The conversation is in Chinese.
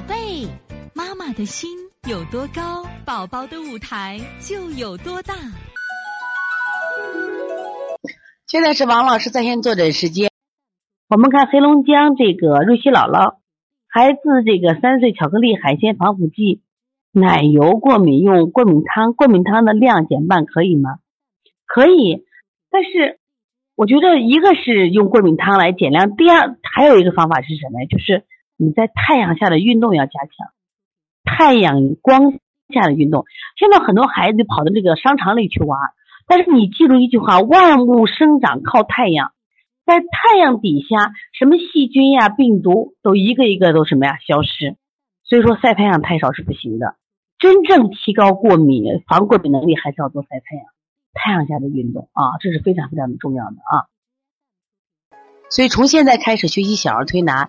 宝贝，妈妈的心有多高，宝宝的舞台就有多大。现在是王老师在线坐诊时间。我们看黑龙江这个瑞希姥姥，孩子这个三岁，巧克力、海鲜、防腐剂、奶油过敏，用过敏汤，过敏汤的量减半可以吗？可以，但是我觉得一个是用过敏汤来减量，第二还有一个方法是什么呀？就是你在太阳下的运动要加强，太阳光下的运动。现在很多孩子跑到这个商场里去玩，但是你记住一句话：万物生长靠太阳，在太阳底下，什么细菌呀、病毒都一个一个都什么呀消失。所以说晒太阳太少是不行的，真正提高过敏防过敏能力，还是要多晒太阳，太阳下的运动啊，这是非常非常的重要的啊。所以从现在开始学习小儿推拿。